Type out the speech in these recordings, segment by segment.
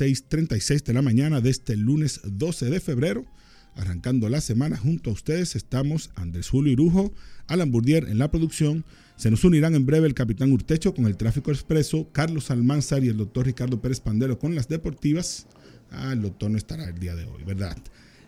6.36 de la mañana de este lunes 12 de febrero. Arrancando la semana junto a ustedes estamos Andrés Julio Irujo, Alan Burdier en la producción. Se nos unirán en breve el capitán Urtecho con el tráfico expreso, Carlos Almanzar y el doctor Ricardo Pérez Pandelo con las deportivas. Ah, el doctor no estará el día de hoy, ¿verdad?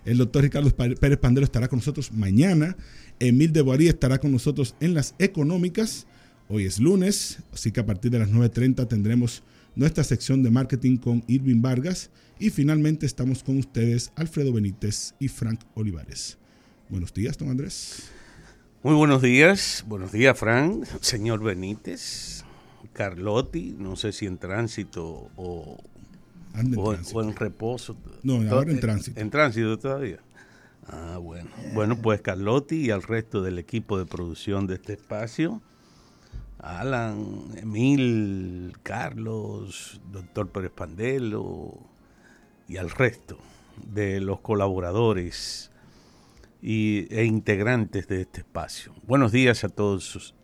El doctor Ricardo Pérez Pandelo estará con nosotros mañana. Emil de Boarí estará con nosotros en las económicas. Hoy es lunes, así que a partir de las 9.30 tendremos nuestra sección de marketing con Irving Vargas. Y finalmente estamos con ustedes Alfredo Benítez y Frank Olivares. Buenos días, don Andrés. Muy buenos días. Buenos días, Frank. Señor Benítez. Carlotti, no sé si en tránsito o, o, en reposo. No, ahora en tránsito. En tránsito todavía. Ah, bueno. Bueno, pues Carlotti y al resto del equipo de producción de este espacio, Alan, Emil, Carlos, doctor Pérez Pandelo y al resto de los colaboradores y, e integrantes de este espacio. Buenos días a todos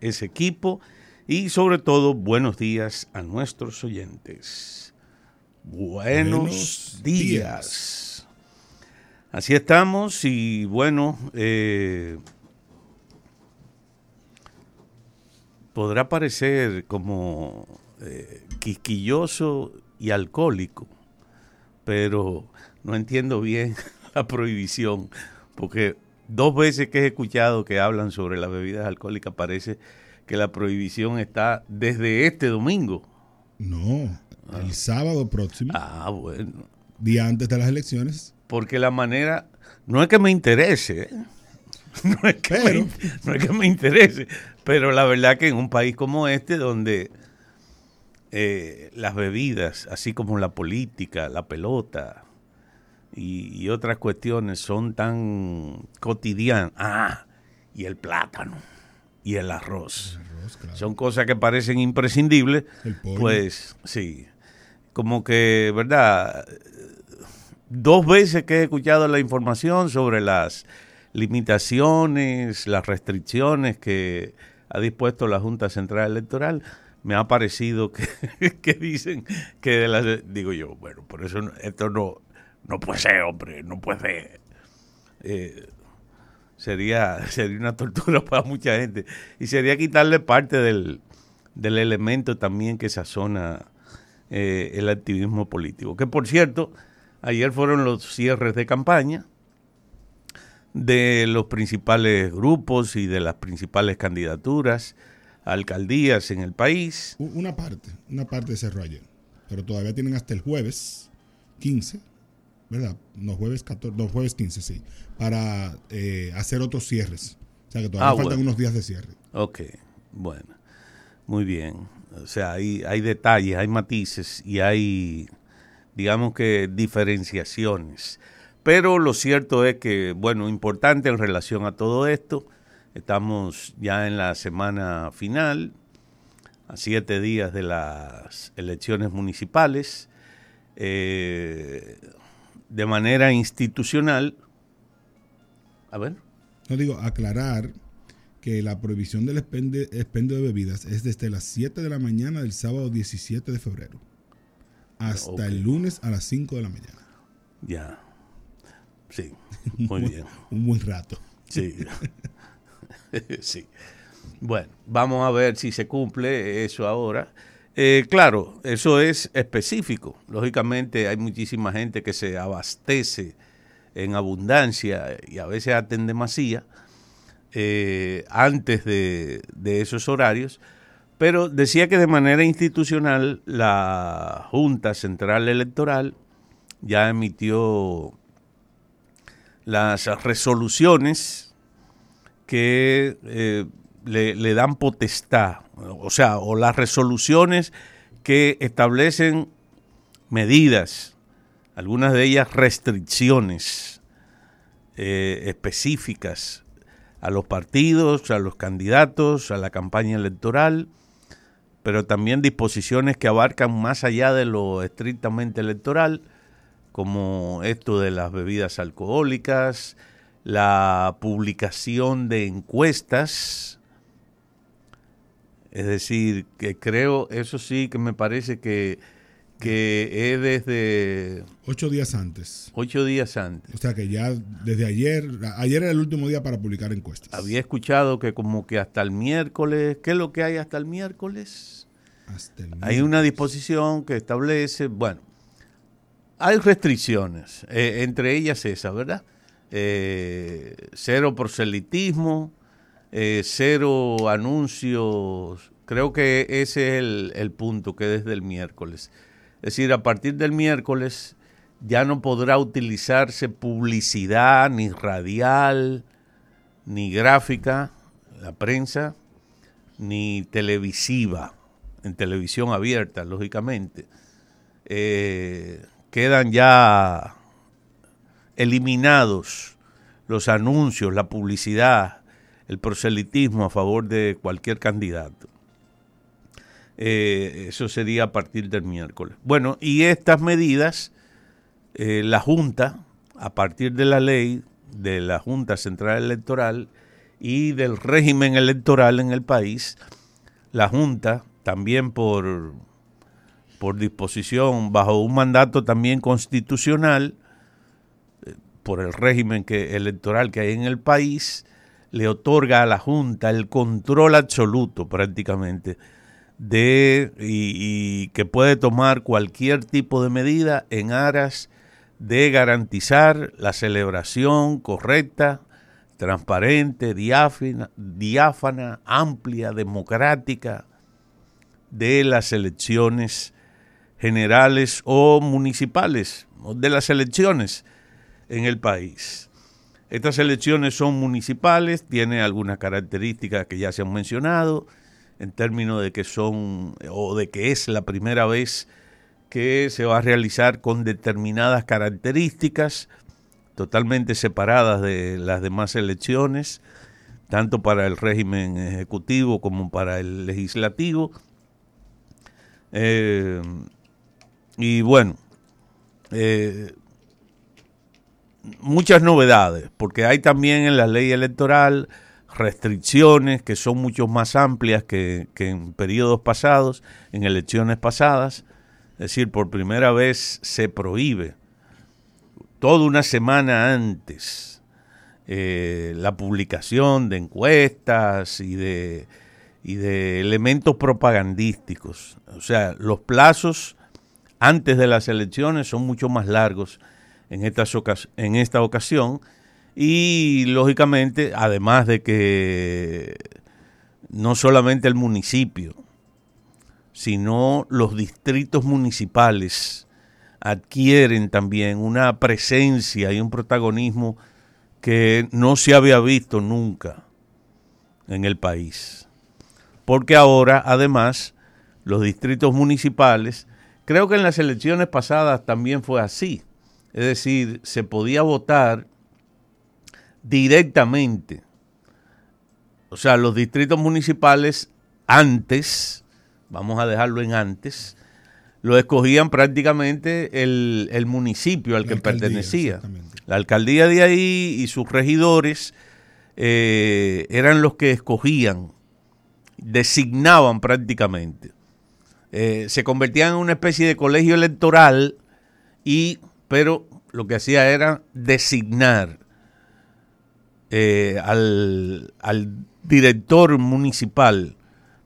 ese equipo y sobre todo buenos días a nuestros oyentes. Buenos, días. Así estamos y bueno, eh, podrá parecer como eh, quisquilloso y alcohólico, pero no entiendo bien la prohibición, porque dos veces que he escuchado que hablan sobre las bebidas alcohólicas parece que la prohibición está desde este domingo. No, el ah. sábado próximo. Ah, bueno. Día antes de las elecciones. Porque la manera, no es que me interese, ¿eh? no, es que me, no es que me interese, pero la verdad que en un país como este, donde eh, las bebidas, así como la política, la pelota y, otras cuestiones son tan cotidianas, ah, y el plátano y el arroz, son cosas que parecen imprescindibles, pues sí, como que, ¿verdad? Dos veces que he escuchado la información sobre las limitaciones, las restricciones que ha dispuesto la Junta Central Electoral, me ha parecido que, dicen que digo yo, bueno, por eso esto no, no puede ser, hombre, no puede ser. Eh, sería, sería una tortura para mucha gente y sería quitarle parte del, del elemento también que sazona eh, el activismo político. Que por cierto, ayer fueron los cierres de campaña de los principales grupos y de las principales candidaturas alcaldías en el país. Una parte, una parte cerró ayer, pero todavía tienen hasta el jueves 15, ¿verdad? No, jueves 14, no, jueves 15, sí, para eh, hacer otros cierres. O sea que todavía ah, faltan unos días de cierre. Ok, bueno, muy bien. O sea, hay, hay detalles, hay matices y hay, digamos que, diferenciaciones. Pero lo cierto es que, bueno, importante en relación a todo esto, estamos ya en la semana final, a siete días de las elecciones municipales, eh, de manera institucional. A ver. No digo, aclarar que la prohibición del expendio de bebidas es desde las 7 de la mañana del sábado 17 de febrero hasta el lunes a las 5 de la mañana. Ya. Sí, muy bien. Un buen rato. Sí. sí. Bueno, vamos a ver si se cumple eso ahora. Eh, claro, eso es específico. Lógicamente hay muchísima gente que se abastece en abundancia y a veces hasta en demasía eh, antes de, de esos horarios. Pero decía que de manera institucional la Junta Central Electoral ya emitió las resoluciones que eh, le, dan potestad, o sea, o las resoluciones que establecen medidas, algunas de ellas restricciones eh, específicas a los partidos, a los candidatos, a la campaña electoral, pero también disposiciones que abarcan más allá de lo estrictamente electoral, como esto de las bebidas alcohólicas, la publicación de encuestas, es decir, que creo, eso sí que me parece que, que es desde... Ocho días antes. Ocho días antes. O sea que ya desde ayer, ayer era el último día para publicar encuestas. Había escuchado que como que hasta el miércoles, ¿qué es lo que hay hasta el miércoles? Hasta el miércoles. Hay una disposición que establece, bueno, hay restricciones, eh, entre ellas esa, ¿verdad? Eh, cero proselitismo, eh, cero anuncios. Creo que ese es el, punto que desde el miércoles. Es decir, a partir del miércoles ya no podrá utilizarse publicidad ni radial, ni gráfica, la prensa, ni televisiva, en televisión abierta, lógicamente. Eh, quedan ya eliminados los anuncios, la publicidad, el proselitismo a favor de cualquier candidato. Eh, eso sería a partir del miércoles. Bueno, y estas medidas, eh, la Junta, a partir de la ley de la Junta Central Electoral y del régimen electoral en el país, la Junta, también por por disposición, bajo un mandato también constitucional, eh, por el régimen que, electoral que hay en el país, le otorga a la Junta el control absoluto prácticamente de y, que puede tomar cualquier tipo de medida en aras de garantizar la celebración correcta, transparente, diáfana, diáfana amplia, democrática de las elecciones generales o municipales de las elecciones en el país. Estas elecciones son municipales, tienen algunas características que ya se han mencionado, en términos de que son o de que es la primera vez que se va a realizar con determinadas características totalmente separadas de las demás elecciones, tanto para el régimen ejecutivo como para el legislativo. Eh, y bueno, eh, muchas novedades, porque hay también en la ley electoral restricciones que son mucho más amplias que, en periodos pasados, en elecciones pasadas. Es decir, por primera vez se prohíbe toda una semana antes eh, la publicación de encuestas y de, y de elementos propagandísticos. O sea, los plazos antes de las elecciones son mucho más largos en, esta ocasión y lógicamente, además de que no solamente el municipio, sino los distritos municipales adquieren también una presencia y un protagonismo que no se había visto nunca en el país. Porque ahora, además, los distritos municipales Creo que en las elecciones pasadas también fue así. Es decir, se podía votar directamente. O sea, los distritos municipales antes, vamos a dejarlo en antes, lo escogían prácticamente el, municipio al que pertenecía. La alcaldía de ahí y sus regidores eh, eran los que escogían, designaban prácticamente. Eh, se convertían en una especie de colegio electoral y pero lo que hacía era designar eh, al, director municipal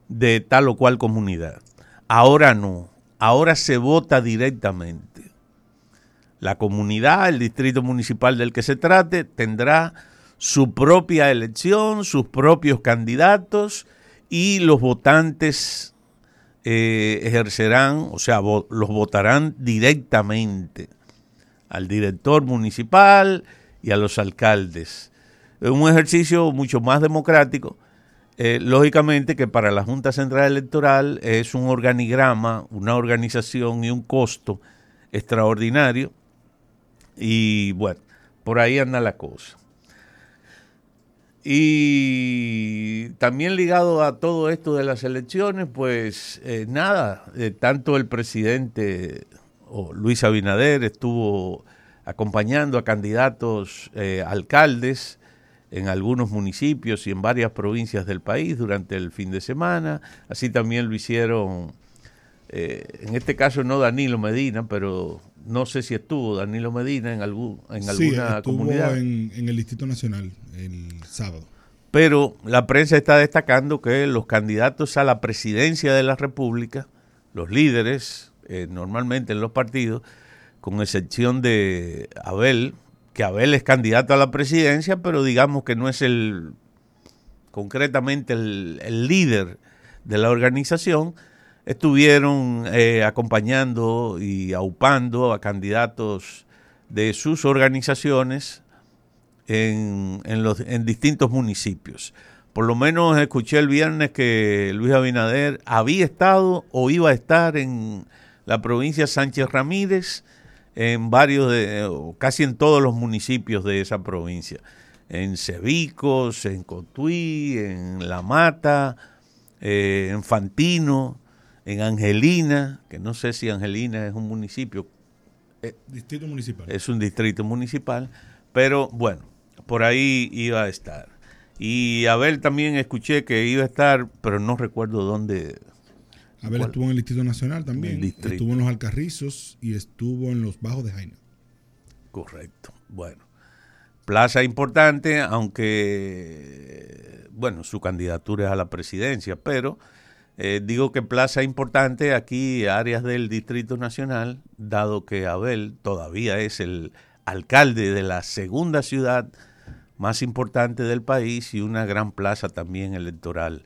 de tal o cual comunidad. Ahora no, ahora se vota directamente. La comunidad, el distrito municipal del que se trate, tendrá su propia elección, sus propios candidatos y los votantes eh, ejercerán, o sea, los votarán directamente al director municipal y a los alcaldes. Es un ejercicio mucho más democrático. Eh, lógicamente que para la Junta Central Electoral es un organigrama, una organización y un costo extraordinario. Y bueno, por ahí anda la cosa. Y también ligado a todo esto de las elecciones, pues eh, nada, eh, tanto el presidente Luis Abinader estuvo acompañando a candidatos eh, alcaldes en algunos municipios y en varias provincias del país durante el fin de semana. Así también lo hicieron eh, en este caso no Danilo Medina, pero no sé si estuvo Danilo Medina en, algún, en sí, alguna estuvo comunidad. En, en el Distrito Nacional el sábado. Pero la prensa está destacando que los candidatos a la presidencia de la República, los líderes, eh, normalmente en los partidos, con excepción de Abel, que Abel es candidato a la presidencia, pero digamos que no es el concretamente el, el líder de la organización, estuvieron eh, acompañando y aupando a candidatos de sus organizaciones en, en, los, en distintos municipios. Por lo menos escuché el viernes que Luis Abinader había estado o iba a estar en la provincia Sánchez Ramírez, en varios, de, casi en todos los municipios de esa provincia, en Cebicos, en Cotuí, en La Mata, eh, en Fantino, en Angelina, que no sé si Angelina es un municipio. Eh, distrito municipal. Es un distrito municipal, pero bueno, por ahí iba a estar. Y Abel también escuché que iba a estar, pero no recuerdo dónde. Abel estuvo en el Distrito Nacional también. Estuvo en los Alcarrizos y estuvo en los Bajos de Jaina. Correcto. Bueno, plaza importante, aunque, bueno, su candidatura es a la presidencia, pero eh, digo que plaza importante aquí, áreas del Distrito Nacional, dado que Abel todavía es el alcalde de la segunda ciudad más importante del país y una gran plaza también electoral.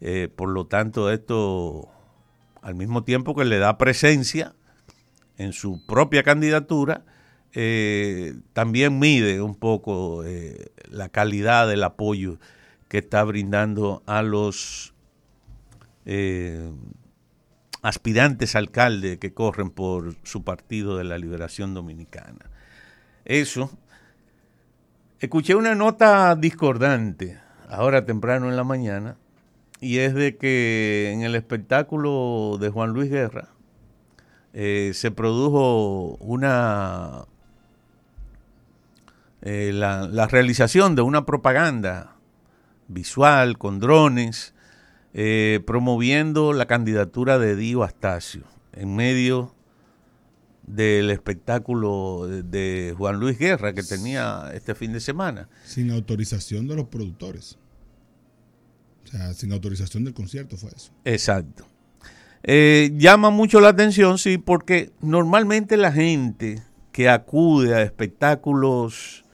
Eh, por lo tanto, esto, al mismo tiempo que le da presencia en su propia candidatura, eh, también mide un poco la calidad del apoyo que está brindando a los eh, aspirantes alcaldes que corren por su partido de la Liberación Dominicana. Eso Escuché una nota discordante ahora temprano en la mañana y es de que en el espectáculo de Juan Luis Guerra eh, se produjo una eh, la, realización de una propaganda visual con drones eh, promoviendo la candidatura de Dio Astacio en medio del espectáculo de Juan Luis Guerra que tenía este fin de semana. Sin autorización de los productores. O sea, sin autorización del concierto fue eso. Exacto. Eh, llama mucho la atención, sí, porque normalmente la gente que acude a espectáculos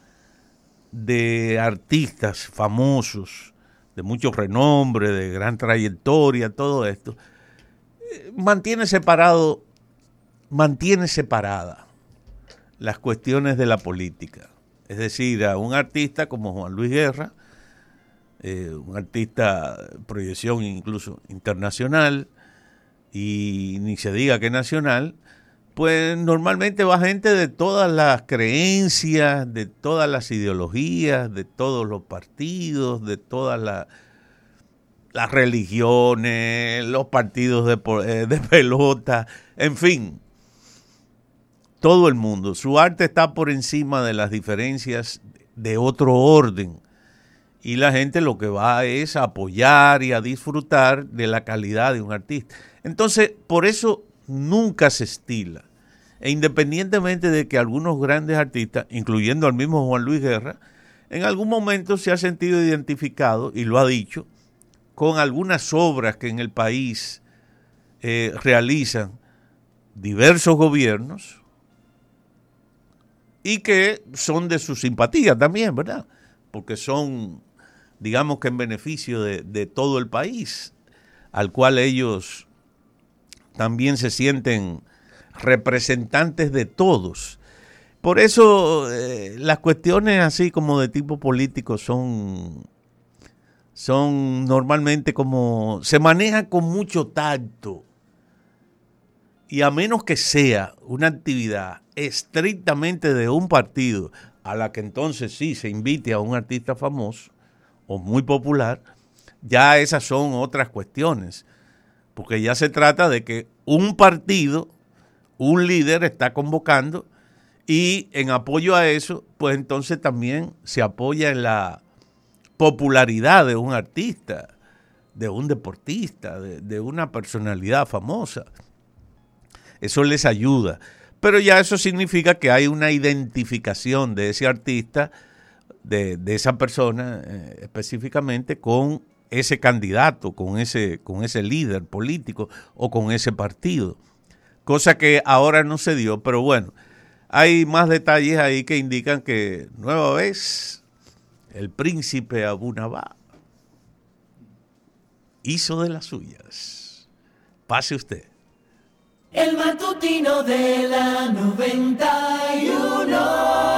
de artistas famosos, de mucho renombre, de gran trayectoria, todo esto, mantiene separado mantiene separada las cuestiones de la política. Es decir, a un artista como Juan Luis Guerra, eh, un artista proyección incluso internacional, y ni se diga que nacional, pues normalmente va gente de todas las creencias, de todas las ideologías, de todos los partidos, de todas las religiones, los partidos de, eh, de pelota, en fin, todo el mundo. Su arte está por encima de las diferencias de otro orden. Y la gente lo que va es a apoyar y a disfrutar de la calidad de un artista. Entonces, por eso nunca se estila. E independientemente de que algunos grandes artistas, incluyendo al mismo Juan Luis Guerra, en algún momento se ha sentido identificado, y lo ha dicho, con algunas obras que en el país eh, realizan diversos gobiernos, y que son de su simpatía también, ¿verdad? Porque son, digamos que en beneficio de, de todo el país, al cual ellos también se sienten representantes de todos. Por eso eh, las cuestiones así como de tipo político son, son normalmente como, se manejan con mucho tacto. Y a menos que sea una actividad estrictamente de un partido, a la que entonces sí se invite a un artista famoso o muy popular, ya esas son otras cuestiones. Porque ya se trata de que un partido, un líder está convocando y en apoyo a eso, pues entonces también se apoya en la popularidad de un artista, de un deportista, de, una personalidad famosa. eso les ayuda. Pero ya eso significa que hay una identificación de ese artista, de, esa persona eh, específicamente, con ese candidato, con ese, con ese líder político o con ese partido. Cosa que ahora no se dio, pero bueno, hay más detalles ahí que indican que nueva vez el príncipe Abunabá hizo de las suyas. Pase usted. El matutino de la 91.